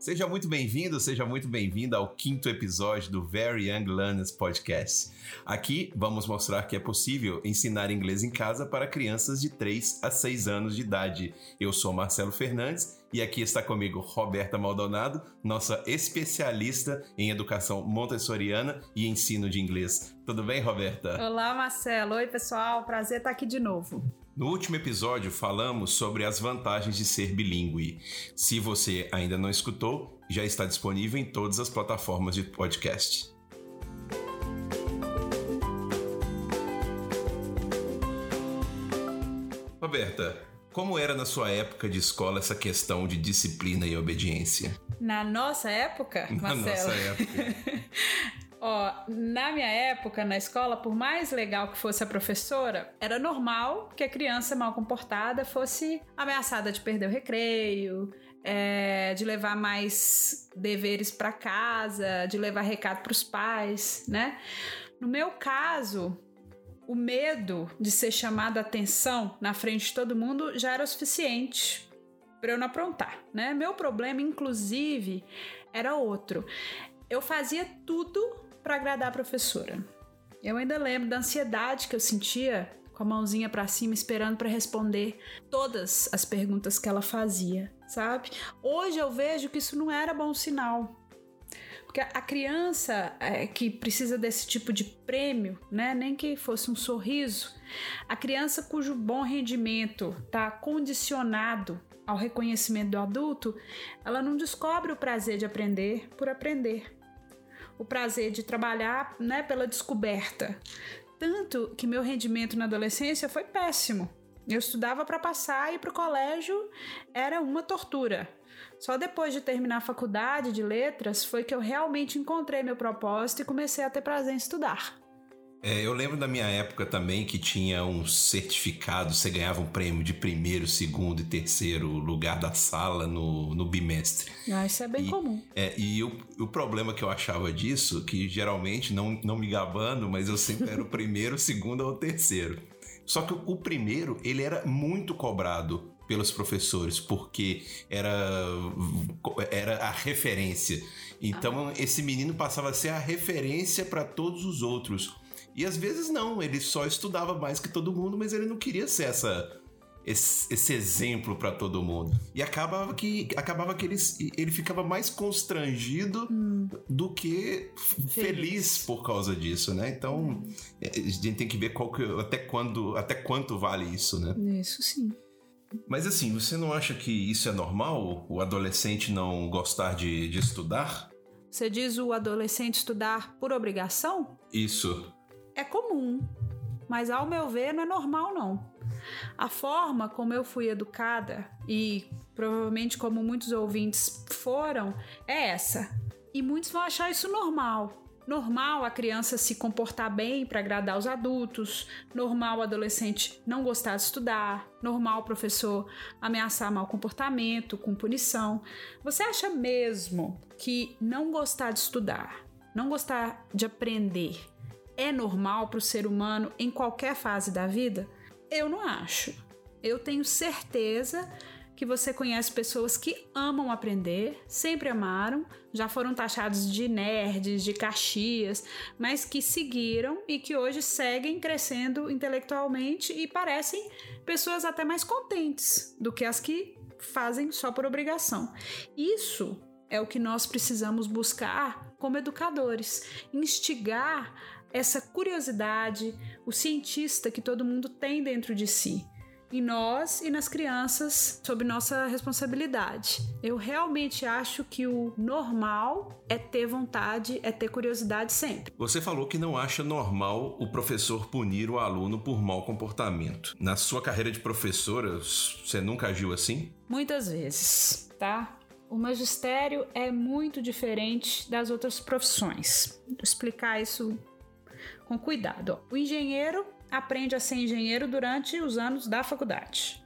Seja muito bem-vindo, seja muito bem-vinda ao quinto episódio do Very Young Learners Podcast. Aqui vamos mostrar que é possível ensinar inglês em casa para crianças de 3 a 6 anos de idade. Eu sou Marcelo Fernandes e aqui está comigo Roberta Maldonado, nossa especialista em educação montessoriana e ensino de inglês. Tudo bem, Roberta? Olá, Marcelo. Oi, pessoal. Prazer estar aqui de novo. No último episódio falamos sobre as vantagens de ser bilíngue. Se você ainda não escutou, já está disponível em todas as plataformas de podcast. Roberta, como era na sua época de escola essa questão de disciplina e obediência? Na nossa época, Na Marcelo? nossa época. Ó, na minha época, na escola, por mais legal que fosse a professora, era normal que a criança mal comportada fosse ameaçada de perder o recreio, é, de levar mais deveres para casa, de levar recado para os pais, né? No meu caso, o medo de ser chamada a atenção na frente de todo mundo já era o suficiente para eu não aprontar, né? Meu problema, inclusive, era outro. Eu fazia tudo para agradar a professora. Eu ainda lembro da ansiedade que eu sentia com a mãozinha para cima esperando para responder todas as perguntas que ela fazia, sabe? Hoje eu vejo que isso não era bom sinal. Porque a criança é, que precisa desse tipo de prêmio, né, nem que fosse um sorriso, a criança cujo bom rendimento está condicionado ao reconhecimento do adulto, ela não descobre o prazer de aprender por aprender o prazer de trabalhar né, pela descoberta. Tanto que meu rendimento na adolescência foi péssimo. Eu estudava para passar e para o colégio era uma tortura. Só depois de terminar a faculdade de letras foi que eu realmente encontrei meu propósito e comecei a ter prazer em estudar. É, eu lembro da minha época também que tinha um certificado, você ganhava um prêmio de primeiro, segundo e terceiro lugar da sala no, no bimestre. Ah, isso é bem e, comum. É, e o, o problema que eu achava disso, que geralmente, não, não me gabando, mas eu sempre era o primeiro, segundo ou terceiro. Só que o primeiro, ele era muito cobrado pelos professores, porque era, era a referência. Então, esse menino passava a ser a referência para todos os outros. E às vezes não, ele só estudava mais que todo mundo, mas ele não queria ser essa esse, esse exemplo para todo mundo. E acabava que acabava que ele, ele ficava mais constrangido hum. do que feliz. feliz. por causa disso, né? Então, hum. a gente tem que ver qual que, até quando, até quanto vale isso, né? Isso sim. Mas assim, você não acha que isso é normal? O adolescente não gostar de, de estudar? Você diz o adolescente estudar por obrigação? Isso é comum, mas ao meu ver não é normal não. A forma como eu fui educada e provavelmente como muitos ouvintes foram é essa. E muitos vão achar isso normal. Normal a criança se comportar bem para agradar os adultos, normal o adolescente não gostar de estudar, normal o professor ameaçar mau comportamento com punição. Você acha mesmo que não gostar de estudar, não gostar de aprender, é normal para o ser humano em qualquer fase da vida? Eu não acho. Eu tenho certeza que você conhece pessoas que amam aprender, sempre amaram, já foram taxados de nerds, de caxias, mas que seguiram e que hoje seguem crescendo intelectualmente e parecem pessoas até mais contentes do que as que fazem só por obrigação. Isso é o que nós precisamos buscar como educadores, instigar essa curiosidade, o cientista que todo mundo tem dentro de si. Em nós e nas crianças, sob nossa responsabilidade. Eu realmente acho que o normal é ter vontade, é ter curiosidade sempre. Você falou que não acha normal o professor punir o aluno por mau comportamento. Na sua carreira de professora, você nunca agiu assim? Muitas vezes, tá? O magistério é muito diferente das outras profissões. Vou explicar isso com cuidado. O engenheiro aprende a ser engenheiro durante os anos da faculdade.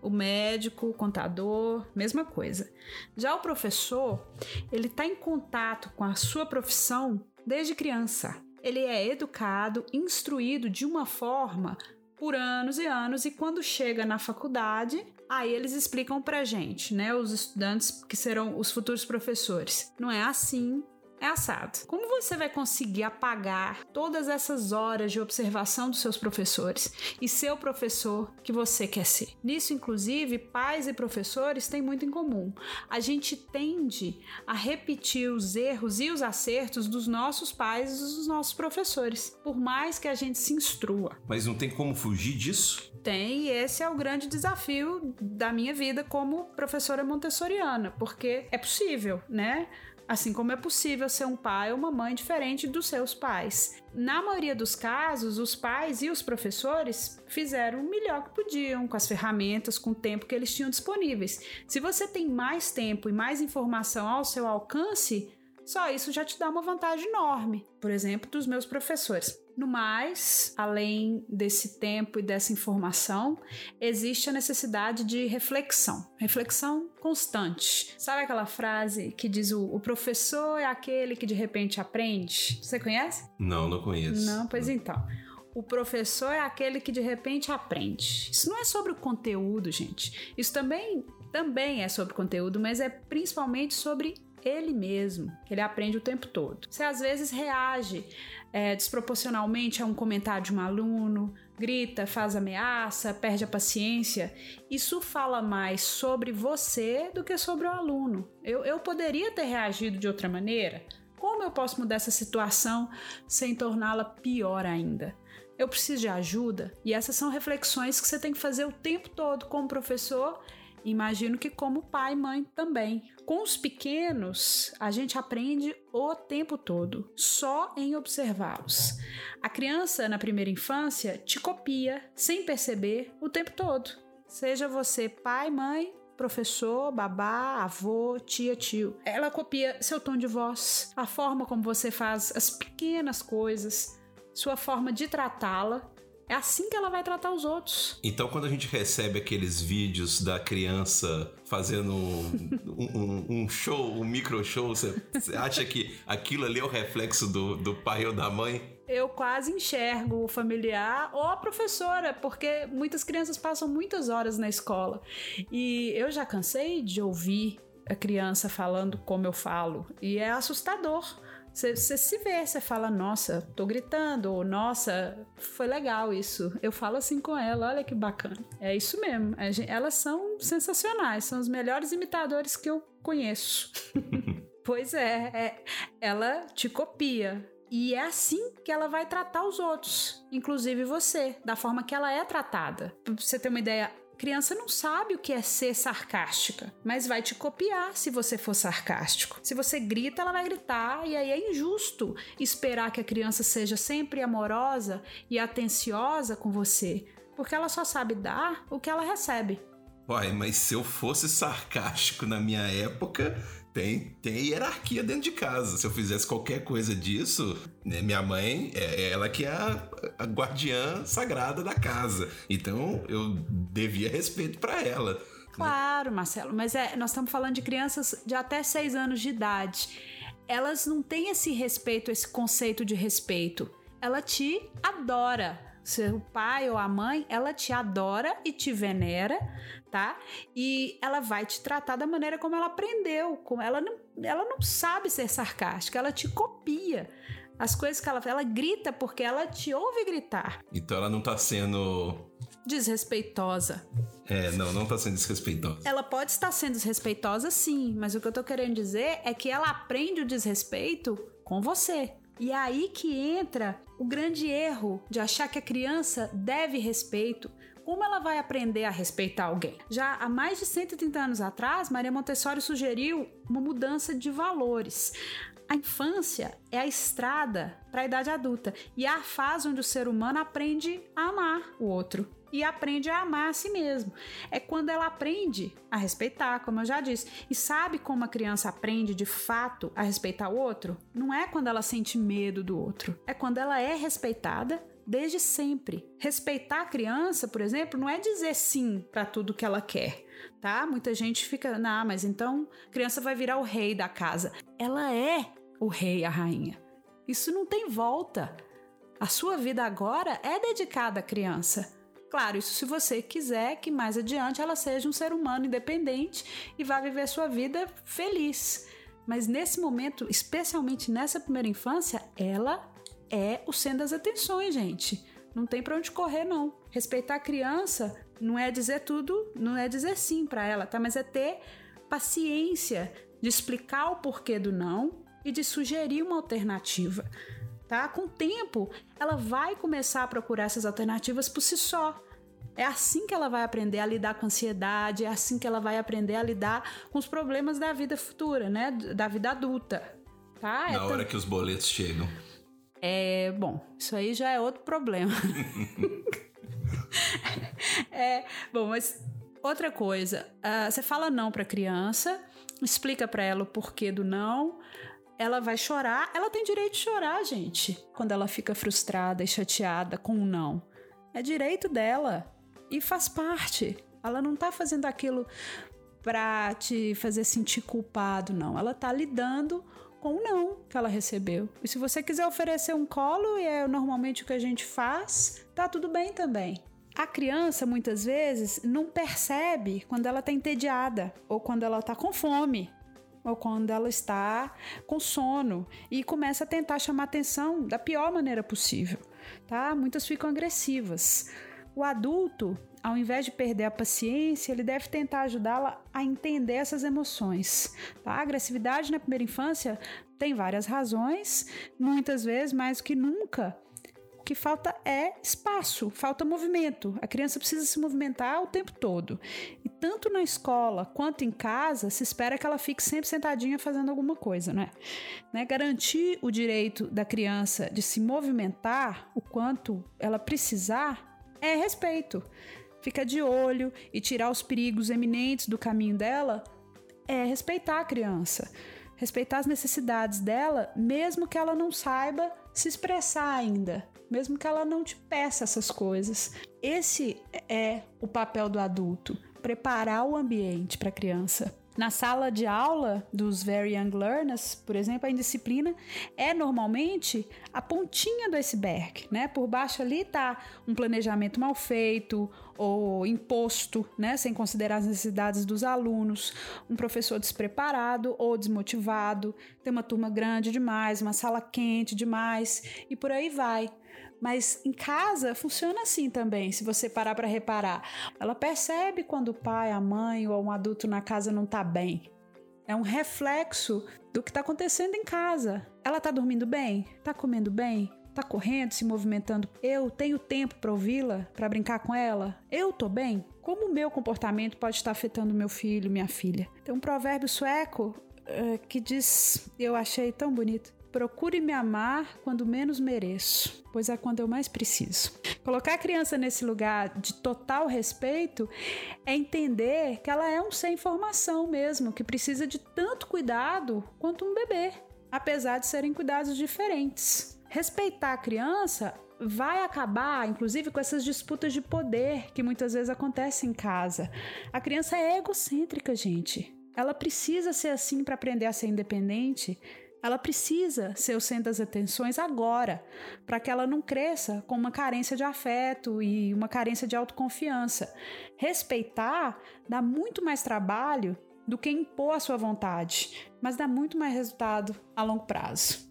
O médico, o contador, mesma coisa. Já o professor, ele está em contato com a sua profissão desde criança. Ele é educado, instruído de uma forma por anos e anos, e quando chega na faculdade, Aí eles explicam pra gente, né, os estudantes que serão os futuros professores. Não é assim é assado. Como você vai conseguir apagar todas essas horas de observação dos seus professores e ser o professor que você quer ser? Nisso, inclusive, pais e professores têm muito em comum. A gente tende a repetir os erros e os acertos dos nossos pais e dos nossos professores, por mais que a gente se instrua. Mas não tem como fugir disso? Tem, e esse é o grande desafio da minha vida como professora montessoriana, porque é possível, né? Assim como é possível ser um pai ou uma mãe diferente dos seus pais. Na maioria dos casos, os pais e os professores fizeram o melhor que podiam com as ferramentas, com o tempo que eles tinham disponíveis. Se você tem mais tempo e mais informação ao seu alcance, só isso já te dá uma vantagem enorme. Por exemplo, dos meus professores. No mais, além desse tempo e dessa informação, existe a necessidade de reflexão, reflexão constante. Sabe aquela frase que diz o, o professor é aquele que de repente aprende? Você conhece? Não, não conheço. Não, pois então. O professor é aquele que de repente aprende. Isso não é sobre o conteúdo, gente. Isso também também é sobre conteúdo, mas é principalmente sobre ele mesmo, ele aprende o tempo todo. Você às vezes reage é, desproporcionalmente a um comentário de um aluno, grita, faz ameaça, perde a paciência. Isso fala mais sobre você do que sobre o aluno. Eu, eu poderia ter reagido de outra maneira? Como eu posso mudar essa situação sem torná-la pior ainda? Eu preciso de ajuda? E essas são reflexões que você tem que fazer o tempo todo como professor Imagino que como pai e mãe também. Com os pequenos, a gente aprende o tempo todo, só em observá-los. A criança na primeira infância te copia sem perceber o tempo todo. Seja você pai, mãe, professor, babá, avô, tia, tio. Ela copia seu tom de voz, a forma como você faz as pequenas coisas, sua forma de tratá-la é assim que ela vai tratar os outros. Então, quando a gente recebe aqueles vídeos da criança fazendo um, um, um show, um micro show, você, acha que aquilo ali é o reflexo do, do pai ou da mãe? eu quase enxergo o familiar ou a professora, porque muitas crianças passam muitas horas na escola. E eu já cansei de ouvir a criança falando como eu falo, e é assustador. Você, se vê, você fala, nossa, tô gritando, ou nossa, foi legal isso. Eu falo assim com ela, olha que bacana. É isso mesmo. Elas são sensacionais, são os melhores imitadores que eu conheço. pois é, é, ela te copia. E é assim que ela vai tratar os outros, inclusive você, da forma que ela é tratada. Pra você ter uma ideia, Criança não sabe o que é ser sarcástica, mas vai te copiar se você for sarcástico. Se você grita, ela vai gritar, e aí é injusto esperar que a criança seja sempre amorosa e atenciosa com você, porque ela só sabe dar o que ela recebe. Uai, mas se eu fosse sarcástico na minha época, tem, tem hierarquia dentro de casa. Se eu fizesse qualquer coisa disso, né, minha mãe é ela que é a, a guardiã sagrada da casa. Então eu devia respeito para ela. Né? Claro, Marcelo, mas é, nós estamos falando de crianças de até 6 anos de idade. Elas não têm esse respeito, esse conceito de respeito. Ela te adora ser o pai ou a mãe, ela te adora e te venera, tá? E ela vai te tratar da maneira como ela aprendeu. Como ela não, ela não sabe ser sarcástica, ela te copia. As coisas que ela ela grita porque ela te ouve gritar. Então ela não tá sendo desrespeitosa. É, não, não tá sendo desrespeitosa. Ela pode estar sendo desrespeitosa, sim, mas o que eu tô querendo dizer é que ela aprende o desrespeito com você. E é aí que entra o grande erro de achar que a criança deve respeito. Como ela vai aprender a respeitar alguém? Já há mais de 130 anos atrás, Maria Montessori sugeriu uma mudança de valores. A infância é a estrada para a idade adulta e é a fase onde o ser humano aprende a amar o outro e aprende a amar a si mesmo. É quando ela aprende a respeitar, como eu já disse. E sabe como a criança aprende de fato a respeitar o outro? Não é quando ela sente medo do outro, é quando ela é respeitada desde sempre. Respeitar a criança, por exemplo, não é dizer sim para tudo que ela quer, tá? Muita gente fica, não, mas então a criança vai virar o rei da casa. Ela é o rei, a rainha. Isso não tem volta. A sua vida agora é dedicada à criança. Claro, isso se você quiser que mais adiante ela seja um ser humano independente e vá viver sua vida feliz. Mas nesse momento, especialmente nessa primeira infância, ela é o centro das atenções, gente. Não tem para onde correr, não. Respeitar a criança não é dizer tudo, não é dizer sim para ela, tá? Mas é ter paciência de explicar o porquê do não e de sugerir uma alternativa. Tá? Com o tempo, ela vai começar a procurar essas alternativas por si só. É assim que ela vai aprender a lidar com a ansiedade, é assim que ela vai aprender a lidar com os problemas da vida futura, né? Da vida adulta. Tá? É Na é hora que os boletos chegam. É, bom, isso aí já é outro problema. é, bom, mas outra coisa, uh, você fala não para a criança, explica para ela o porquê do não, ela vai chorar, ela tem direito de chorar, gente, quando ela fica frustrada e chateada com o não. É direito dela e faz parte. Ela não tá fazendo aquilo pra te fazer sentir culpado, não. Ela tá lidando com o não que ela recebeu. E se você quiser oferecer um colo, e é normalmente o que a gente faz, tá tudo bem também. A criança muitas vezes não percebe quando ela está entediada ou quando ela está com fome ou quando ela está com sono e começa a tentar chamar atenção da pior maneira possível, tá? Muitas ficam agressivas. O adulto, ao invés de perder a paciência, ele deve tentar ajudá-la a entender essas emoções. Tá? A agressividade na primeira infância tem várias razões, muitas vezes mais do que nunca que falta é espaço, falta movimento. A criança precisa se movimentar o tempo todo. E tanto na escola quanto em casa, se espera que ela fique sempre sentadinha fazendo alguma coisa, né? né? Garantir o direito da criança de se movimentar o quanto ela precisar é respeito. Fica de olho e tirar os perigos eminentes do caminho dela é respeitar a criança respeitar as necessidades dela, mesmo que ela não saiba se expressar ainda, mesmo que ela não te peça essas coisas. Esse é o papel do adulto, preparar o ambiente para a criança. Na sala de aula dos Very Young Learners, por exemplo, a indisciplina é normalmente a pontinha do iceberg, né? Por baixo ali está um planejamento mal feito ou imposto, né? Sem considerar as necessidades dos alunos, um professor despreparado ou desmotivado, tem uma turma grande demais, uma sala quente demais e por aí vai. Mas em casa funciona assim também, se você parar para reparar. Ela percebe quando o pai, a mãe ou um adulto na casa não está bem. É um reflexo do que está acontecendo em casa. Ela está dormindo bem? Está comendo bem? Está correndo, se movimentando? Eu tenho tempo para ouvi-la, para brincar com ela? Eu tô bem? Como o meu comportamento pode estar afetando meu filho, minha filha? Tem um provérbio sueco uh, que diz, eu achei tão bonito. Procure me amar quando menos mereço, pois é quando eu mais preciso. Colocar a criança nesse lugar de total respeito é entender que ela é um sem formação mesmo, que precisa de tanto cuidado quanto um bebê, apesar de serem cuidados diferentes. Respeitar a criança vai acabar, inclusive, com essas disputas de poder que muitas vezes acontecem em casa. A criança é egocêntrica, gente. Ela precisa ser assim para aprender a ser independente ela precisa ser o centro das atenções agora, para que ela não cresça com uma carência de afeto e uma carência de autoconfiança. Respeitar dá muito mais trabalho do que impor a sua vontade, mas dá muito mais resultado a longo prazo.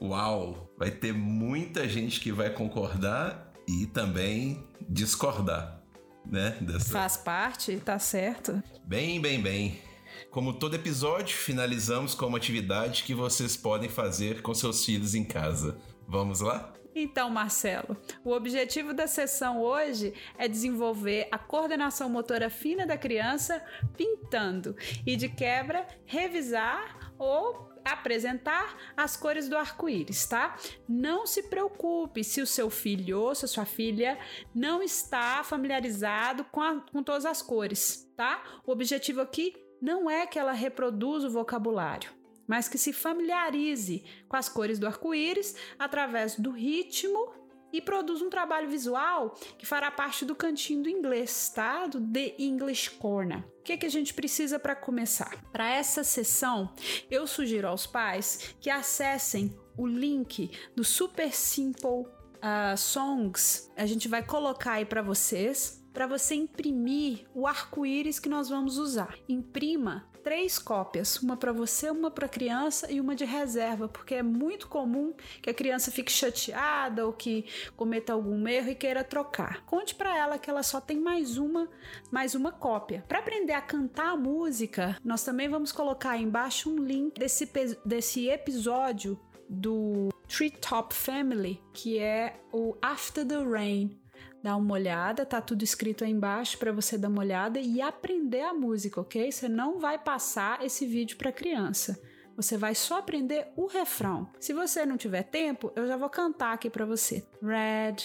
Uau! Vai ter muita gente que vai concordar e também discordar, né? Dessa... Faz parte, tá certo. Bem, bem, bem. Como todo episódio, finalizamos com uma atividade que vocês podem fazer com seus filhos em casa. Vamos lá? Então, Marcelo, o objetivo da sessão hoje é desenvolver a coordenação motora fina da criança pintando e, de quebra, revisar ou apresentar as cores do arco-íris, tá? Não se preocupe se o seu filho ou se a sua filha não está familiarizado com, a, com todas as cores, tá? O objetivo aqui não é que ela reproduza o vocabulário, mas que se familiarize com as cores do arco-íris através do ritmo e produz um trabalho visual que fará parte do cantinho do inglês, tá? Do The English Corner. O que, é que a gente precisa para começar? Para essa sessão, eu sugiro aos pais que acessem o link do Super Simple uh, songs a gente vai colocar aí para vocês, para você imprimir o arco-íris que nós vamos usar. Imprima três cópias, uma para você, uma para a criança e uma de reserva, porque é muito comum que a criança fique chateada ou que cometa algum erro e queira trocar. Conte para ela que ela só tem mais uma, mais uma cópia. Para aprender a cantar a música, nós também vamos colocar aí embaixo um link desse, desse episódio do Treetop Family, que é o After the Rain dá uma olhada, tá tudo escrito aí embaixo para você dar uma olhada e aprender a música, ok? Você não vai passar esse vídeo para criança. Você vai só aprender o refrão. Se você não tiver tempo, eu já vou cantar aqui para você. Red,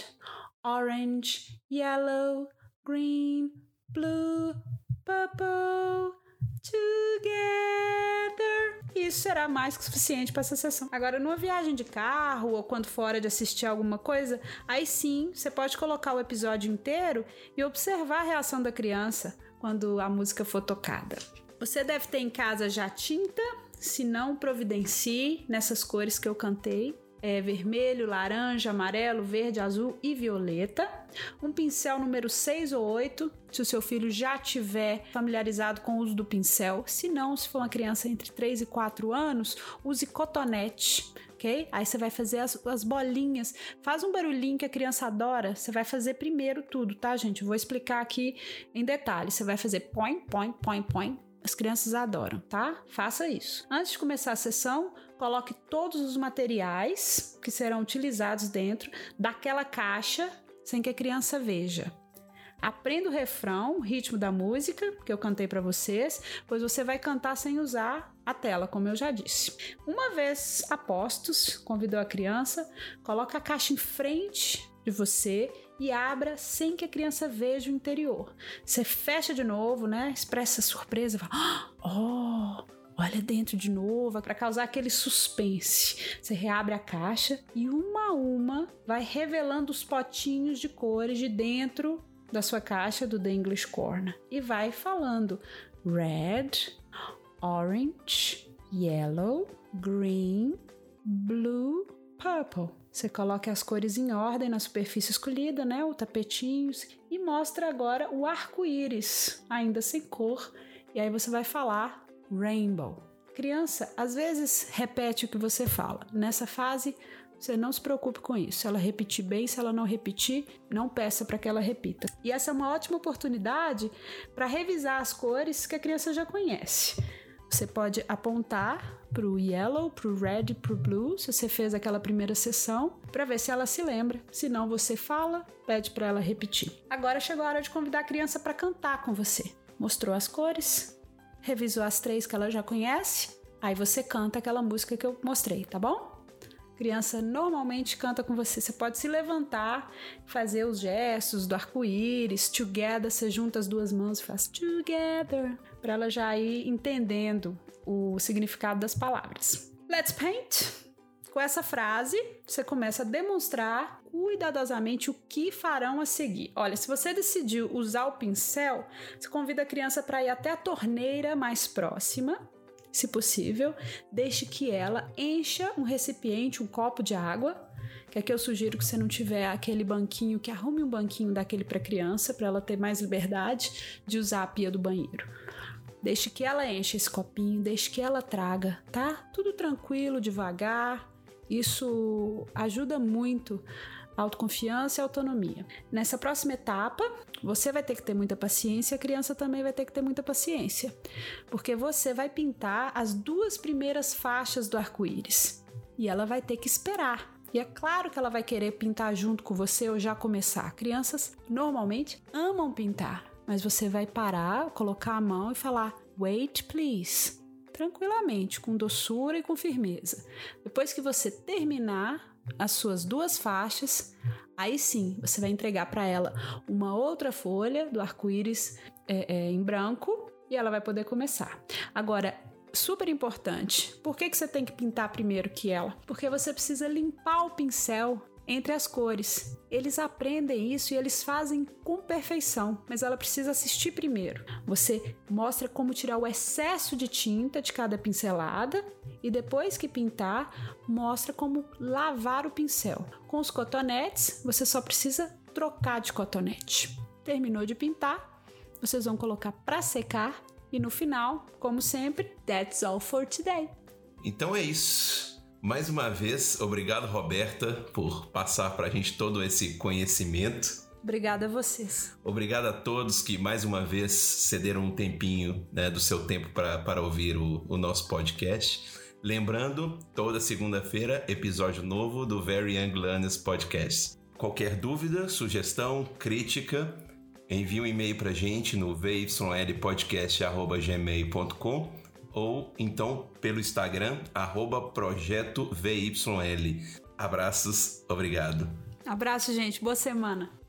orange, yellow, green, blue, purple, together. Isso será mais que suficiente para essa sessão. Agora, numa viagem de carro ou quando fora de assistir alguma coisa, aí sim você pode colocar o episódio inteiro e observar a reação da criança quando a música for tocada. Você deve ter em casa já tinta, se não, providencie nessas cores que eu cantei é, vermelho, laranja, amarelo, verde, azul e violeta. Um pincel número 6 ou 8, se o seu filho já tiver familiarizado com o uso do pincel. Se não, se for uma criança entre 3 e 4 anos, use cotonete. ok? Aí você vai fazer as, as, bolinhas. Faz um barulhinho que a criança adora. Você vai fazer primeiro tudo, tá, gente? vou explicar aqui em detalhes. Você vai fazer põe, põe, põe, põe. As crianças adoram, tá? Faça isso. Antes de começar a sessão, coloque todos os materiais que serão utilizados dentro daquela caixa sem que a criança veja. Aprenda o refrão, o ritmo da música que eu cantei para vocês, pois você vai cantar sem usar a tela, como eu já disse. Uma vez apostos, convidou a criança, coloque a caixa em frente de você e abra sem que a criança veja o interior. Você fecha de novo, né? Expressa surpresa, fala, oh, olha dentro de novo, para causar aquele suspense. Você reabre a caixa e uma a uma vai revelando os potinhos de cores de dentro da sua caixa do The English Corner e vai falando red, orange, yellow, green, blue, purple. Você coloca as cores em ordem na superfície escolhida, né, o tapetinho, e mostra agora o arco-íris, ainda sem cor. E aí você vai falar rainbow. Criança, às vezes repete o que você fala. Nessa fase, você não se preocupe com isso. Se ela repetir bem, se ela não repetir, não peça para que ela repita. E essa é uma ótima oportunidade para revisar as cores que a criança já conhece. Você pode apontar para o yellow, para o red, para o blue, se você fez aquela primeira sessão, para ver se ela se lembra. Se não, você fala, pede para ela repetir. Agora chegou a hora de convidar a criança para cantar com você. Mostrou as cores, revisou as três que ela já conhece, aí você canta aquela música que eu mostrei, tá bom? criança normalmente canta com você. Você pode se levantar, fazer os gestos do arco-íris, together, você junta as duas mãos e faz together, para ela já ir entendendo o significado das palavras. Let's paint! Com essa frase, você começa a demonstrar cuidadosamente o que farão a seguir. Olha, se você decidiu usar o pincel, você convida a criança para ir até a torneira mais próxima se possível, deixe que ela encha um recipiente, um copo de água. Que aqui eu sugiro que você não tiver aquele banquinho, que arrume um banquinho daquele para criança, para ela ter mais liberdade de usar a pia do banheiro. Deixe que ela encha esse copinho, deixe que ela traga, tá? Tudo tranquilo, devagar. Isso ajuda muito autoconfiança e autonomia. Nessa próxima etapa, você vai ter que ter muita paciência, a criança também vai ter que ter muita paciência, porque você vai pintar as duas primeiras faixas do arco-íris e ela vai ter que esperar. E é claro que ela vai querer pintar junto com você ou já começar. Crianças normalmente amam pintar, mas você vai parar, colocar a mão e falar: "Wait, please." Tranquilamente, com doçura e com firmeza. Depois que você terminar, as suas duas faixas, aí sim você vai entregar para ela uma outra folha do arco-íris é, é, em branco e ela vai poder começar. Agora, super importante, por que, que você tem que pintar primeiro que ela? Porque você precisa limpar o pincel entre as cores. Eles aprendem isso e eles fazem com perfeição, mas ela precisa assistir primeiro. Você mostra como tirar o excesso de tinta de cada pincelada e depois que pintar, mostra como lavar o pincel. Com os cotonetes, você só precisa trocar de cotonete. Terminou de pintar, vocês vão colocar para secar e no final, como sempre, that's all for today. Então é isso. Mais uma vez, obrigado, Roberta, por passar para a gente todo esse conhecimento. Obrigada a vocês. Obrigado a todos que mais uma vez cederam um tempinho né, do seu tempo para ouvir o, o nosso podcast. Lembrando, toda segunda-feira, episódio novo do Very Young Learners Podcast. Qualquer dúvida, sugestão, crítica, envie um e-mail para a gente no vylpodcast.gmail.com ou então pelo Instagram, arroba. Abraços, obrigado. Abraço, gente. Boa semana.